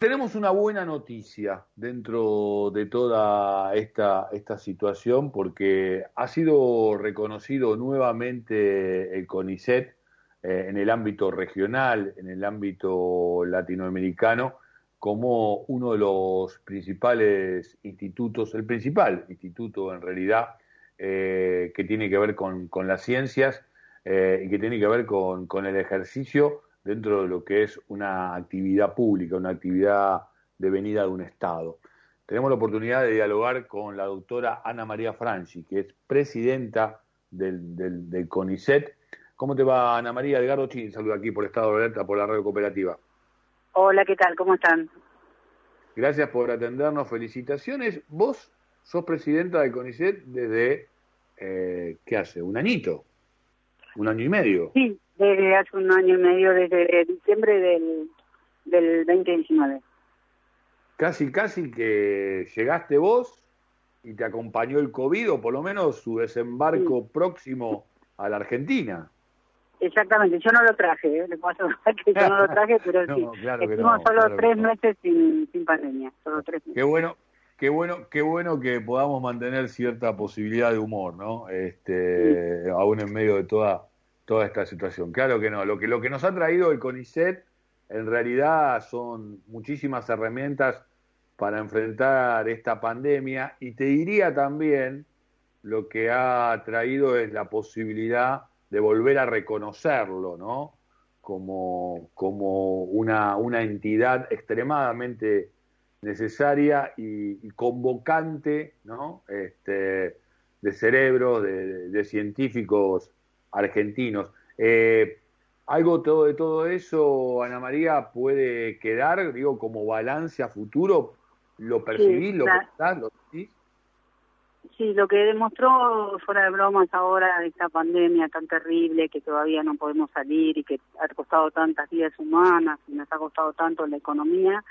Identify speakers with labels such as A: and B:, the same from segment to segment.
A: Tenemos una buena noticia dentro de toda esta, esta situación porque ha sido reconocido nuevamente el CONICET eh, en el ámbito regional, en el ámbito latinoamericano, como uno de los principales institutos, el principal instituto en realidad, eh, que tiene que ver con, las ciencias eh, y que tiene que ver con, con el ejercicio dentro de lo que es una actividad pública, una actividad devenida de un Estado. Tenemos la oportunidad de dialogar con la doctora Ana María Franchi, que es presidenta del, del, CONICET. ¿Cómo te va, Ana María? Edgardo Chin, saluda aquí por Estado de Alerta, por la radio cooperativa.
B: Hola, ¿qué tal? ¿Cómo están?
A: Gracias por atendernos, felicitaciones. Vos sos presidenta del CONICET desde, eh, ¿qué hace? ¿Un añito? ¿Un año y medio?
B: Sí, desde hace un año y medio, desde diciembre del, del 2019.
A: Casi, casi que llegaste vos y te acompañó el COVID, o por lo menos su desembarco próximo a la Argentina.
B: Exactamente, yo no lo traje, ¿eh? le paso que yo no lo traje, pero sí, estuvimos solo tres meses sin, sin pandemia, solo tres meses.
A: Qué bueno, qué bueno, qué bueno que podamos mantener cierta posibilidad de humor, ¿no? Este, aún en medio de toda toda esta situación. Claro que no, lo que, lo que nos ha traído el CONICET en realidad son muchísimas herramientas para enfrentar esta pandemia y te diría también lo que ha traído es la posibilidad de volver a reconocerlo, ¿no? Como, como una, una entidad extremadamente necesaria y, convocante, ¿no? Este, de cerebros, de científicos argentinos. Eh, ¿Algo todo de todo eso, Ana María, puede quedar, digo, como balance a futuro? ¿Lo percibís, lo pensás, lo decís?
B: Sí, lo que demostró, fuera de bromas ahora, esta pandemia tan terrible que todavía no podemos salir y que ha costado tantas vidas humanas y nos ha costado tanto la economía,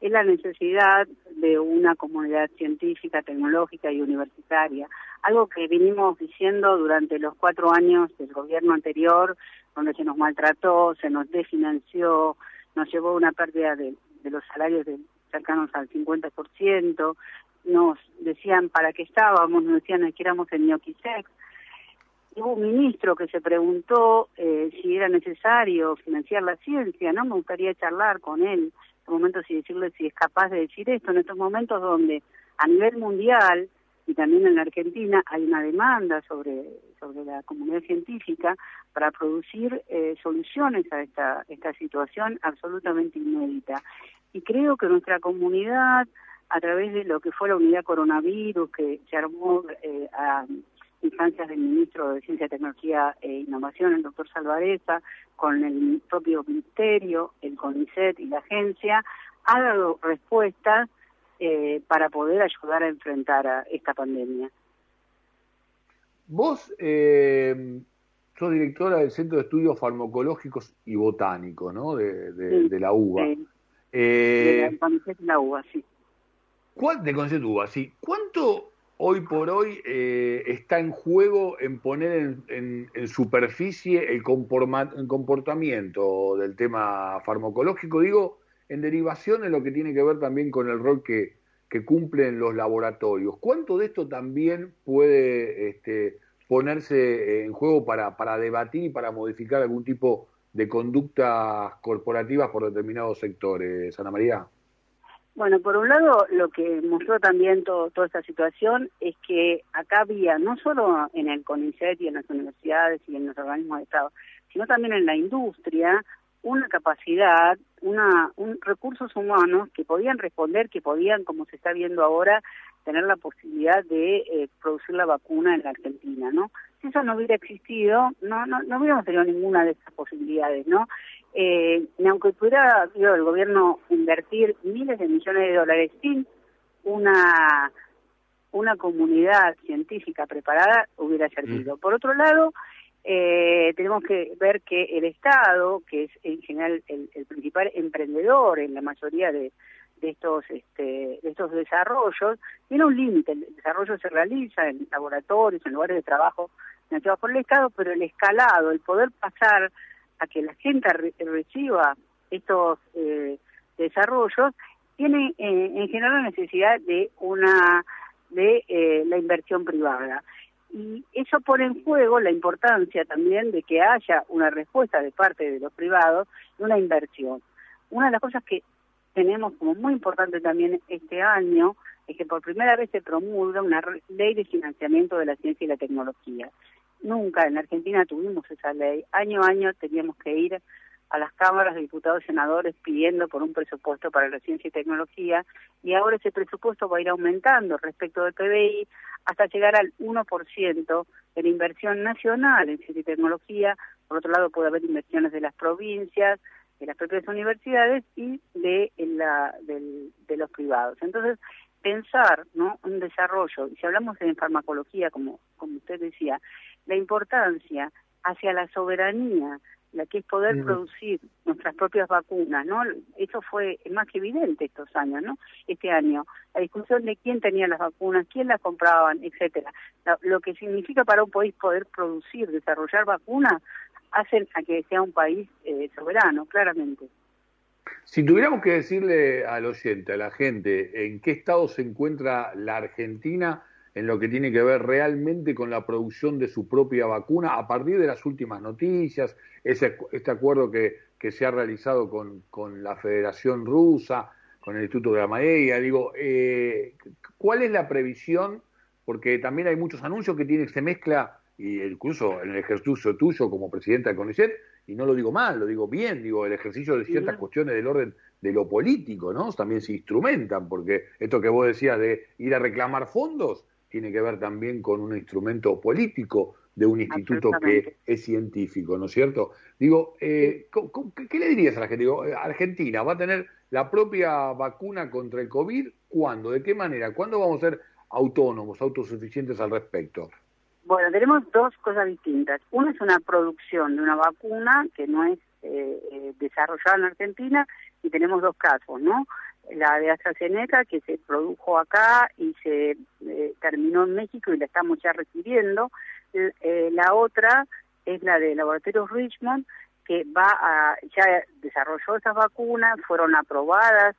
B: es la necesidad de una comunidad científica, tecnológica y universitaria. Algo que vinimos diciendo durante los cuatro años del gobierno anterior, donde se nos maltrató, se nos desfinanció, nos llevó una pérdida de, los salarios de, cercanos al 50%, nos decían para qué estábamos, nos decían que éramos el ñoquisex. Hubo un ministro que se preguntó eh, si era necesario financiar la ciencia, ¿no? Me gustaría charlar con él momentos y decirle si es capaz de decir esto, en estos momentos donde a nivel mundial y también en la Argentina hay una demanda sobre, sobre la comunidad científica para producir eh, soluciones a esta, esta situación absolutamente inédita. Y creo que nuestra comunidad, a través de lo que fue la unidad coronavirus, que se armó eh, a instancias del ministro de Ciencia, Tecnología e Innovación, el doctor Salvareza, con el propio ministerio, el CONICET y la agencia, ha dado respuestas eh, para poder ayudar a enfrentar a esta pandemia.
A: Vos eh, sos directora del Centro de Estudios Farmacológicos y Botánicos, ¿no? De, la UBA.
B: Eh, de la, la UBA, sí.
A: ¿Cuál, de UBA, sí. ¿Cuánto hoy por hoy eh, está en juego en poner en, superficie el, comportamiento del tema farmacológico, digo, en derivación en lo que tiene que ver también con el rol que, cumplen los laboratorios. ¿Cuánto de esto también puede este, ponerse en juego para, para debatir y para modificar algún tipo de conductas corporativas por determinados sectores, Ana María?
B: Bueno, por un lado, lo que mostró también toda esta situación es que acá había, no solo en el CONICET y en las universidades y en los organismos de Estado, sino también en la industria, una capacidad, una, un, recursos humanos que podían responder, que podían, como se está viendo ahora, tener la posibilidad de eh, producir la vacuna en la Argentina, ¿no? Si eso no hubiera existido, no, no, no hubiéramos tenido ninguna de estas posibilidades, ¿no? Eh, aunque pudiera el gobierno invertir miles de millones de dólares sin una una comunidad científica preparada hubiera servido. Mm. Por otro lado, eh, tenemos que ver que el Estado, que es en general el, principal emprendedor en la mayoría de, de estos este, de estos desarrollos, tiene un límite. El desarrollo se realiza en laboratorios, en lugares de trabajo financiados por el Estado, pero el escalado, el poder pasar a que la gente reciba estos eh, desarrollos tiene eh, en general la necesidad de una de eh, la inversión privada. Y eso pone en juego la importancia también de que haya una respuesta de parte de los privados de una inversión. Una de las cosas que tenemos como muy importante también este año es que por primera vez se promulga una ley de financiamiento de la ciencia y la tecnología. Nunca en Argentina tuvimos esa ley. Año a año teníamos que ir a las cámaras de diputados y senadores pidiendo por un presupuesto para la ciencia y tecnología y ahora ese presupuesto va a ir aumentando respecto del PBI hasta llegar al 1% de la inversión nacional en ciencia y tecnología. Por otro lado, puede haber inversiones de las provincias, de las propias universidades y de, la, de los privados. Entonces, pensar ¿no? un desarrollo, y si hablamos de farmacología, como, como usted decía, la importancia hacia la soberanía la que es poder producir nuestras propias vacunas, ¿no? Eso fue más que evidente estos años, ¿no? Este año, la discusión de quién tenía las vacunas, quién las compraban, etcétera. Lo, que significa para un país poder producir, desarrollar vacunas, hacen a que sea un país eh, soberano, claramente.
A: Si tuviéramos que decirle al oyente, a la gente, en qué estado se encuentra la Argentina en lo que tiene que ver realmente con la producción de su propia vacuna a partir de las últimas noticias, ese, este acuerdo que, que se ha realizado con, con, la Federación Rusa, con el Instituto de la Maella, digo, eh, ¿cuál es la previsión? Porque también hay muchos anuncios que tiene, se mezcla, y incluso en el ejercicio tuyo como presidenta de CONICET, y no lo digo mal, lo digo bien, digo, el ejercicio de ciertas cuestiones del orden de lo político, ¿no? También se instrumentan, porque esto que vos decías de ir a reclamar fondos, tiene que ver también con un instrumento político de un instituto que es científico, ¿no es cierto? Digo, eh, ¿qué, le dirías a la gente? Digo, eh, Argentina va a tener la propia vacuna contra el COVID, ¿cuándo? ¿De qué manera? ¿Cuándo vamos a ser autónomos, autosuficientes al respecto?
B: Bueno, tenemos dos cosas distintas. Una es una producción de una vacuna que no es eh, desarrollada en Argentina y tenemos dos casos, ¿no? la de AstraZeneca que se produjo acá y se eh, terminó en México y la estamos ya recibiendo. Eh, la otra es la de Laboratorios Richmond que va a ya desarrolló esas vacunas, fueron aprobadas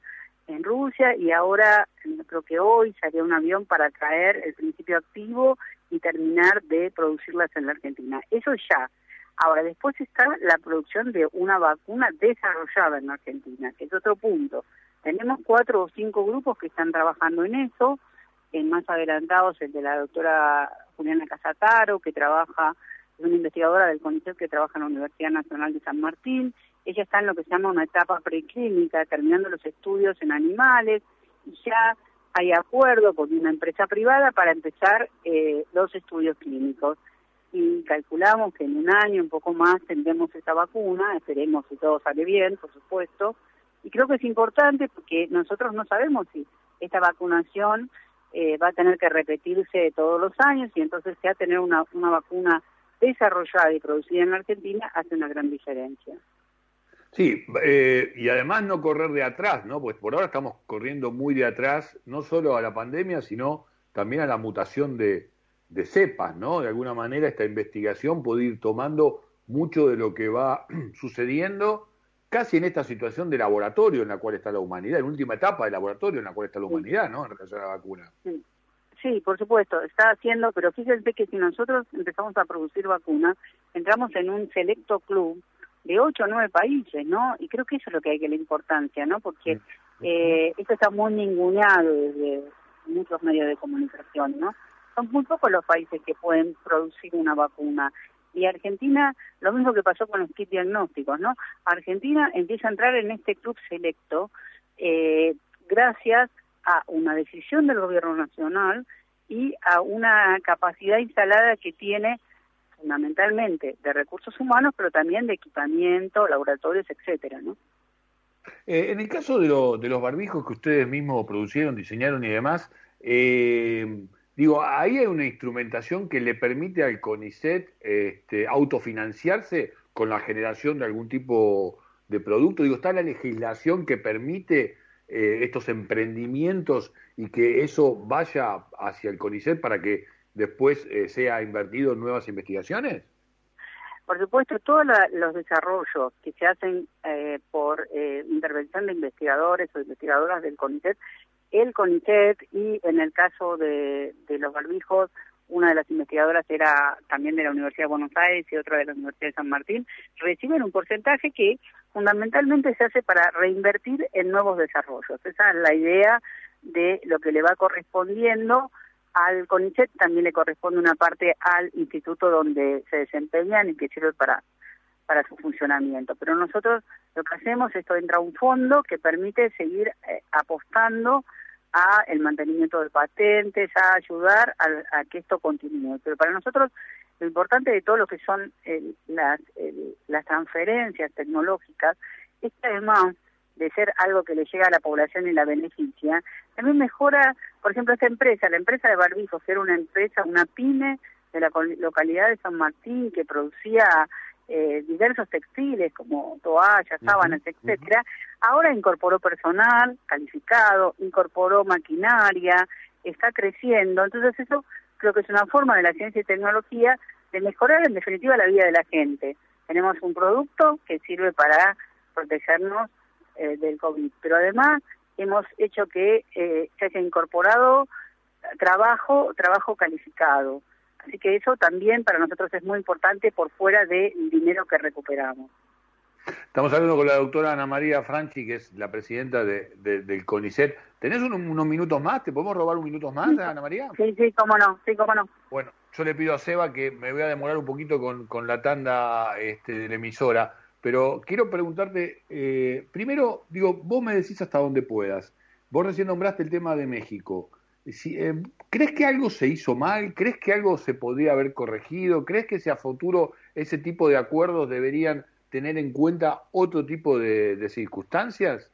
B: en Rusia y ahora creo que hoy salió un avión para traer el principio activo y terminar de producirlas en la Argentina. Eso ya. Ahora, después está la producción de una vacuna desarrollada en Argentina, que es otro punto. Tenemos cuatro o cinco grupos que están trabajando en eso, en más adelantados el de la doctora Juliana Casataro, que trabaja, es una investigadora del CONICET que trabaja en la Universidad Nacional de San Martín. Ella está en lo que se llama una etapa preclínica, terminando los estudios en animales, y ya hay acuerdo con una empresa privada para empezar eh, los estudios clínicos. Y calculamos que en un año, un poco más, tendremos esa vacuna, esperemos si todo sale bien, por supuesto, y creo que es importante porque nosotros no sabemos si esta vacunación eh, va a tener que repetirse todos los años y entonces ya tener una, una vacuna desarrollada y producida en la Argentina hace una gran diferencia.
A: Sí, eh, y además no correr de atrás, ¿no? Pues por ahora estamos corriendo muy de atrás, no solo a la pandemia, sino también a la mutación de, de cepas, ¿no? De alguna manera esta investigación puede ir tomando mucho de lo que va sucediendo casi en esta situación de laboratorio en la cual está la humanidad, en última etapa de laboratorio en la cual está la humanidad, ¿no? En relación a la vacuna.
B: Sí. por supuesto, está haciendo, pero fíjense que si nosotros empezamos a producir vacunas, entramos en un selecto club de ocho o nueve países, ¿no? Y creo que eso es lo que hay que la importancia, ¿no? Porque eh, esto está muy ninguneado desde muchos medios de comunicación, ¿no? Son muy pocos los países que pueden producir una vacuna y Argentina, lo mismo que pasó con los kits diagnósticos, ¿no? Argentina empieza a entrar en este club selecto eh, gracias a una decisión del gobierno nacional y a una capacidad instalada que tiene fundamentalmente de recursos humanos, pero también de equipamiento, laboratorios, etcétera, ¿no?
A: Eh, en el caso de, de, los barbijos que ustedes mismos producieron, diseñaron y demás, eh, Digo, ahí hay una instrumentación que le permite al CONICET este, autofinanciarse con la generación de algún tipo de producto. Digo, está la legislación que permite eh, estos emprendimientos y que eso vaya hacia el CONICET para que después eh, sea invertido en nuevas investigaciones.
B: Por supuesto, todos los desarrollos que se hacen eh, por eh, intervención de investigadores o investigadoras del CONICET, el CONICET y en el caso de, de los barbijos, una de las investigadoras era también de la Universidad de Buenos Aires y otra de la Universidad de San Martín, reciben un porcentaje que fundamentalmente se hace para reinvertir en nuevos desarrollos. Esa es la idea de lo que le va correspondiendo al CONICET también le corresponde una parte al instituto donde se desempeñan y que sirve para, para su funcionamiento. Pero nosotros lo que hacemos, esto entra a un fondo que permite seguir eh, apostando a el mantenimiento de patentes, a ayudar a, que esto continúe. Pero para nosotros lo importante de todo lo que son las, las transferencias tecnológicas es que además de ser algo que le llega a la población y la beneficia, también mejora, por ejemplo, esta empresa, la empresa de barbijos, que era una empresa, una pyme de la localidad de San Martín que producía eh, diversos textiles como toallas, sábanas, etcétera, ahora incorporó personal calificado, incorporó maquinaria, está creciendo, entonces eso creo que es una forma de la ciencia y tecnología de mejorar en definitiva la vida de la gente. Tenemos un producto que sirve para protegernos eh, del COVID. Pero además hemos hecho que eh, se haya incorporado trabajo, trabajo calificado. Así que eso también para nosotros es muy importante por fuera del dinero que recuperamos.
A: Estamos hablando con la doctora Ana María Franchi, que es la presidenta de, del CONICET. ¿Tenés unos, minutos más? ¿Te podemos robar un minutos más, Ana María?
B: Sí, sí, cómo no, sí, cómo no.
A: Bueno, yo le pido a Seba que me voy a demorar un poquito con, con la tanda este, de la emisora pero quiero preguntarte, eh, primero, digo, vos me decís hasta dónde puedas. Vos recién nombraste el tema de México. Si, eh, ¿Crees que algo se hizo mal? ¿Crees que algo se podría haber corregido? ¿Crees que si a futuro ese tipo de acuerdos deberían tener en cuenta otro tipo de, circunstancias?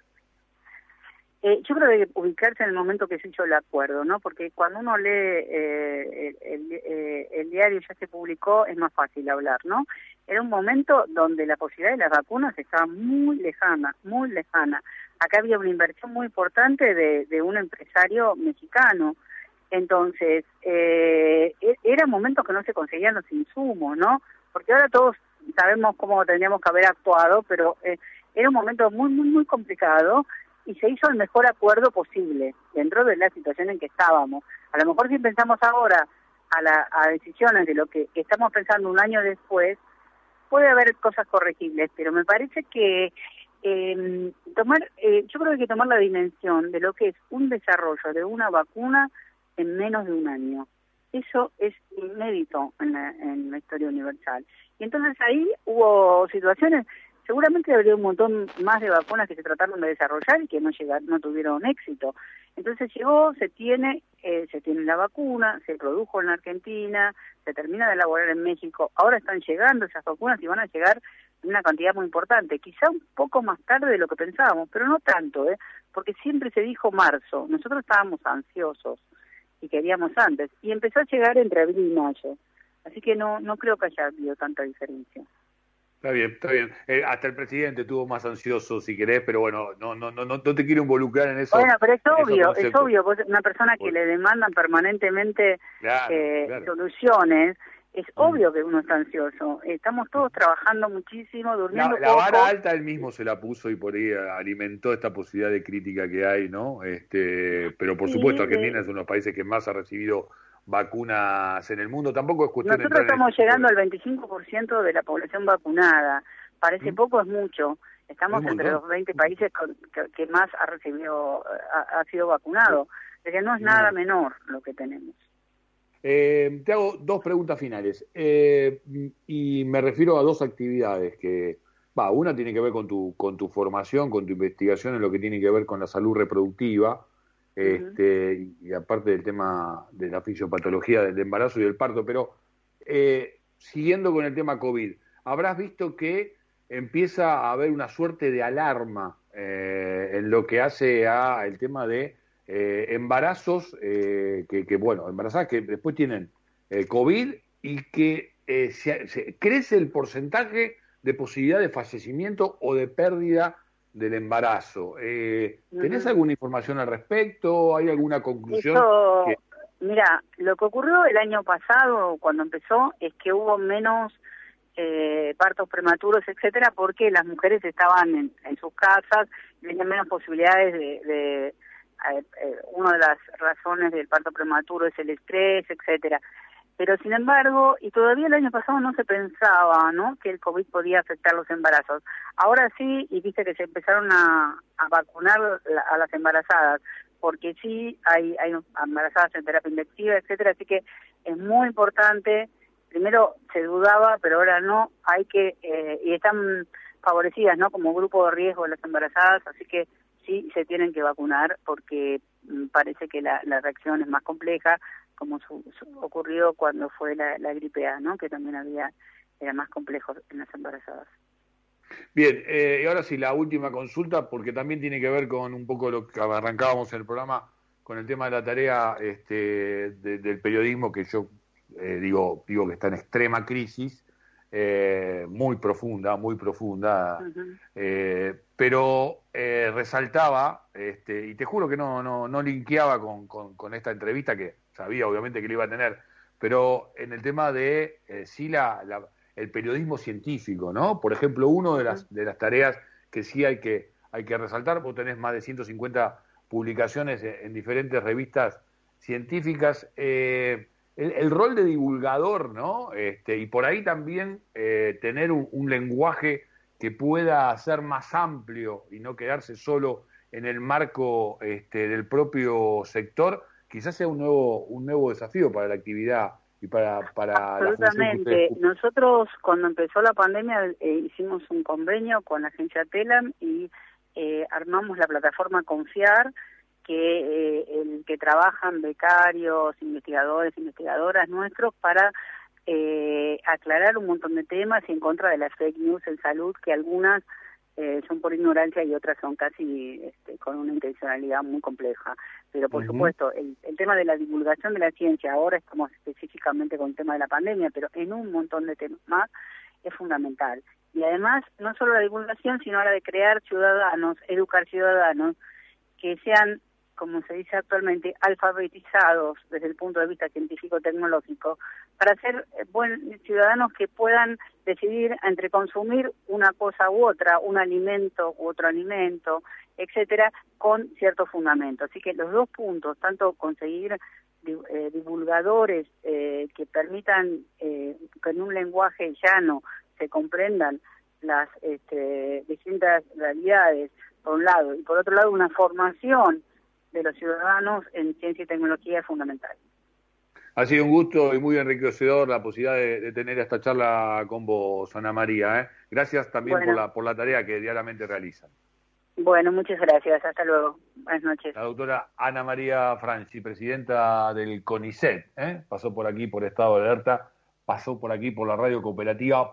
B: Eh, yo creo que ubicarse en el momento que se hizo el acuerdo, ¿no? Porque cuando uno lee eh, el, el, diario ya se publicó, es más fácil hablar, ¿no? Era un momento donde la posibilidad de las vacunas estaba muy lejana, muy lejana. Acá había una inversión muy importante de, un empresario mexicano. Entonces, eh, e, era un momento que no se conseguían los insumos, ¿no? Porque ahora todos sabemos cómo tendríamos que haber actuado, pero eh, era un momento muy, muy, muy complicado y se hizo el mejor acuerdo posible dentro de la situación en que estábamos. A lo mejor si pensamos ahora a, la, a decisiones de lo que estamos pensando un año después, puede haber cosas corregibles, pero me parece que eh, tomar, eh, yo creo que hay que tomar la dimensión de lo que es un desarrollo de una vacuna en menos de un año. Eso es inédito en la, en la historia universal. Y entonces ahí hubo situaciones seguramente habría un montón más de vacunas que se trataron de desarrollar y que no llegaron, no tuvieron éxito. Entonces llegó, se tiene, eh, se tiene la vacuna, se produjo en Argentina, se termina de elaborar en México. Ahora están llegando esas vacunas y van a llegar en una cantidad muy importante, quizá un poco más tarde de lo que pensábamos, pero no tanto, ¿eh? porque siempre se dijo marzo. Nosotros estábamos ansiosos y queríamos antes y empezó a llegar entre abril y mayo. Así que no no creo que haya habido tanta diferencia.
A: Está bien, está bien. Eh, hasta el presidente tuvo más ansioso, si querés, pero bueno, no, no, no, no te quiero involucrar en eso.
B: Bueno, pero es obvio, es obvio. una persona que le demandan permanentemente eh, soluciones, es mm. obvio que uno está ansioso. Estamos todos trabajando muchísimo, durmiendo
A: la, la vara alta él mismo se la puso y por ahí alimentó esta posibilidad de crítica que hay, ¿no? Este, pero por supuesto Argentina es uno de los países que más ha recibido vacunas en el mundo. Tampoco es cuestión
B: Nosotros estamos llegando al 25% de la población vacunada. Parece ¿Mm? poco, es mucho. Estamos entre los 20 países que, más ha recibido, ha, sido vacunado. que no es nada menor lo que tenemos.
A: Eh, te hago dos preguntas finales. Eh, y me refiero a dos actividades que, va, una tiene que ver con tu, con tu formación, con tu investigación en lo que tiene que ver con la salud reproductiva este, y aparte del tema de la fisiopatología del embarazo y del parto, pero eh, siguiendo con el tema COVID, habrás visto que empieza a haber una suerte de alarma eh, en lo que hace a el tema de eh, embarazos que, que, bueno, embarazadas que después tienen COVID y que se, crece el porcentaje de posibilidad de fallecimiento o de pérdida del embarazo. Eh, ¿Tenés alguna información al respecto? ¿Hay alguna conclusión?
B: Mira, lo que ocurrió el año pasado, cuando empezó, es que hubo menos eh, partos prematuros, etcétera, porque las mujeres estaban en, sus casas, tenían menos posibilidades de, de eh, eh, una de las razones del parto prematuro es el estrés, etcétera. Pero sin embargo, y todavía el año pasado no se pensaba, ¿no? Que el COVID podía afectar los embarazos. Ahora sí, y viste que se empezaron a, vacunar a las embarazadas, porque sí hay, hay embarazadas en terapia intensiva, etcétera, así que es muy importante primero se dudaba, pero ahora no, hay que, eh, y están favorecidas, ¿no? Como grupo de riesgo las embarazadas, así que sí se tienen que vacunar porque mm, parece que la, reacción es más compleja, como ocurrió cuando fue la, gripe A, ¿no? Que también había, era más complejo en las embarazadas.
A: Bien, eh, y ahora sí, la última consulta, porque también tiene que ver con un poco lo que arrancábamos en el programa, con el tema de la tarea este, del periodismo, que yo eh, digo, digo que está en extrema crisis, eh, muy profunda, muy profunda, eh, pero resaltaba, este, y te juro que no, no, no linkeaba con, con, esta entrevista, que sabía obviamente que lo iba a tener, pero en el tema de sí la, el periodismo científico, ¿no? Por ejemplo, una de las, de las tareas que sí hay que, hay que resaltar, vos tenés más de 150 publicaciones en, diferentes revistas científicas, eh, el, rol de divulgador, ¿no? Este, y por ahí también eh, tener un, lenguaje que pueda ser más amplio y no quedarse solo en el marco este, del propio sector, quizás sea un nuevo, un nuevo desafío para la actividad y para, para
B: Absolutamente. Nosotros cuando empezó la pandemia eh, hicimos un convenio con la agencia Telam y eh, armamos la plataforma Confiar, que eh, el que trabajan becarios, investigadores, investigadoras nuestros para eh, aclarar un montón de temas y en contra de las fake news en salud, que algunas eh, son por ignorancia y otras son casi este, con una intencionalidad muy compleja. Pero por supuesto, el, el, tema de la divulgación de la ciencia, ahora estamos específicamente con el tema de la pandemia, pero en un montón de temas más, es fundamental. Y además, no solo la divulgación, sino la de crear ciudadanos, educar ciudadanos que sean como se dice actualmente, alfabetizados desde el punto de vista científico-tecnológico, para ser eh, buen, ciudadanos que puedan decidir entre consumir una cosa u otra, un alimento u otro alimento, etcétera, con cierto fundamento. Así que los dos puntos, tanto conseguir eh, divulgadores eh, que permitan que en un lenguaje llano se comprendan las este, distintas realidades, por un lado, y por otro lado una formación de los ciudadanos en ciencia y tecnología es fundamental.
A: Ha sido un gusto y muy enriquecedor la posibilidad de, tener esta charla con vos, Ana María. ¿eh? Gracias también por, la, por la tarea que diariamente realizan.
B: Bueno, muchas gracias. Hasta luego. Buenas noches.
A: La doctora Ana María Franci, presidenta del CONICET, ¿eh? pasó por aquí por Estado de Alerta, pasó por aquí por la radio cooperativa